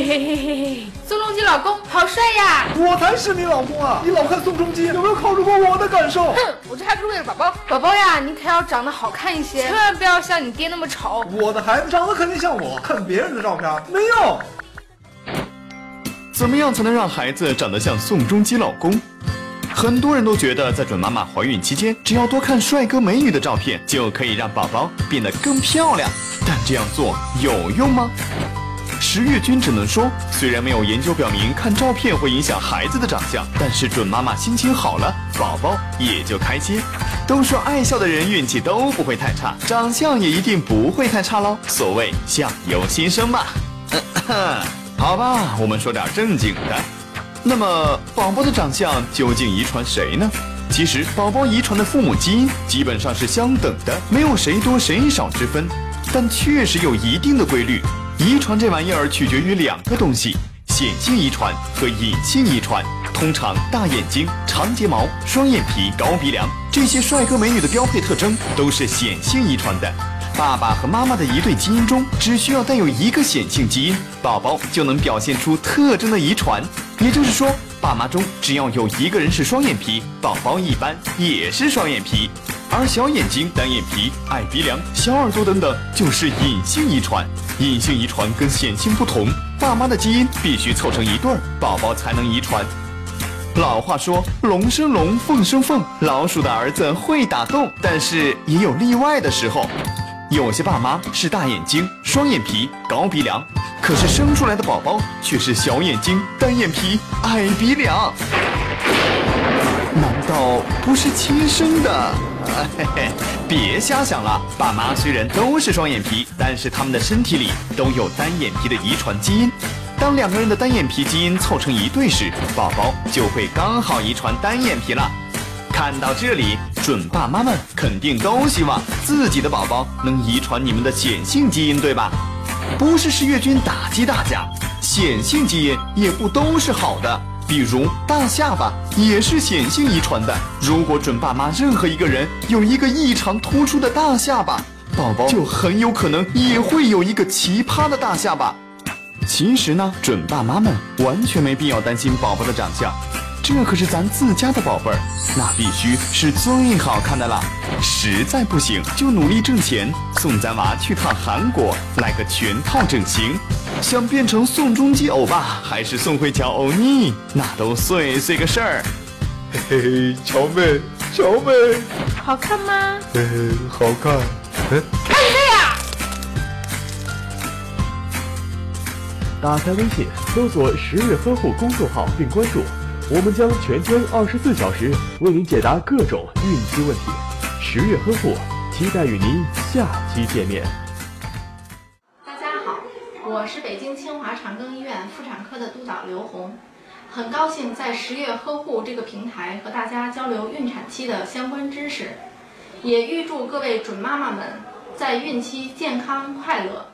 好帅呀！我才是你老公啊！你老看宋仲基，有没有考虑过我的感受？哼，我这还不是为了宝宝。宝宝呀，你可要长得好看一些，千万不要像你爹那么丑。我的孩子长得肯定像我，看别人的照片没用。怎么样才能让孩子长得像宋仲基老公？很多人都觉得，在准妈妈怀孕期间，只要多看帅哥美女的照片，就可以让宝宝变得更漂亮。但这样做有用吗？十月君只能说，虽然没有研究表明看照片会影响孩子的长相，但是准妈妈心情好了，宝宝也就开心。都说爱笑的人运气都不会太差，长相也一定不会太差喽。所谓相由心生嘛。好吧，我们说点正经的。那么，宝宝的长相究竟遗传谁呢？其实，宝宝遗传的父母基因基本上是相等的，没有谁多谁少之分。但确实有一定的规律。遗传这玩意儿取决于两个东西：显性遗传和隐性遗传。通常，大眼睛、长睫毛、双眼皮、高鼻梁这些帅哥美女的标配特征都是显性遗传的。爸爸和妈妈的一对基因中，只需要带有一个显性基因，宝宝就能表现出特征的遗传。也就是说，爸妈中只要有一个人是双眼皮，宝宝一般也是双眼皮。而小眼睛、单眼皮、矮鼻梁、小耳朵等等，就是隐性遗传。隐性遗传跟显性不同，爸妈的基因必须凑成一对儿，宝宝才能遗传。老话说，龙生龙，凤生凤，老鼠的儿子会打洞，但是也有例外的时候。有些爸妈是大眼睛、双眼皮、高鼻梁，可是生出来的宝宝却是小眼睛、单眼皮、矮鼻梁，难道不是亲生的？嘿嘿，别瞎想了，爸妈虽然都是双眼皮，但是他们的身体里都有单眼皮的遗传基因。当两个人的单眼皮基因凑成一对时，宝宝就会刚好遗传单眼皮了。看到这里，准爸妈们肯定都希望自己的宝宝能遗传你们的显性基因，对吧？不是十月君打击大家，显性基因也不都是好的，比如大下巴也是显性遗传的。如果准爸妈任何一个人有一个异常突出的大下巴，宝宝就很有可能也会有一个奇葩的大下巴。其实呢，准爸妈们完全没必要担心宝宝的长相。这可是咱自家的宝贝儿，那必须是最好看的啦！实在不行，就努力挣钱，送咱娃去趟韩国，来个全套整形。想变成宋仲基欧巴，还是宋慧乔欧尼，那都碎碎个事儿。嘿嘿，乔妹，乔妹，好看吗？嘿嘿，好看。哎，看你妹呀！打开微信，搜索“十月呵护”公众号并关注。我们将全天二十四小时为您解答各种孕期问题。十月呵护，期待与您下期见面。我是北京清华长庚医院妇产科的督导刘红，很高兴在十月呵护这个平台和大家交流孕产期的相关知识，也预祝各位准妈妈们在孕期健康快乐。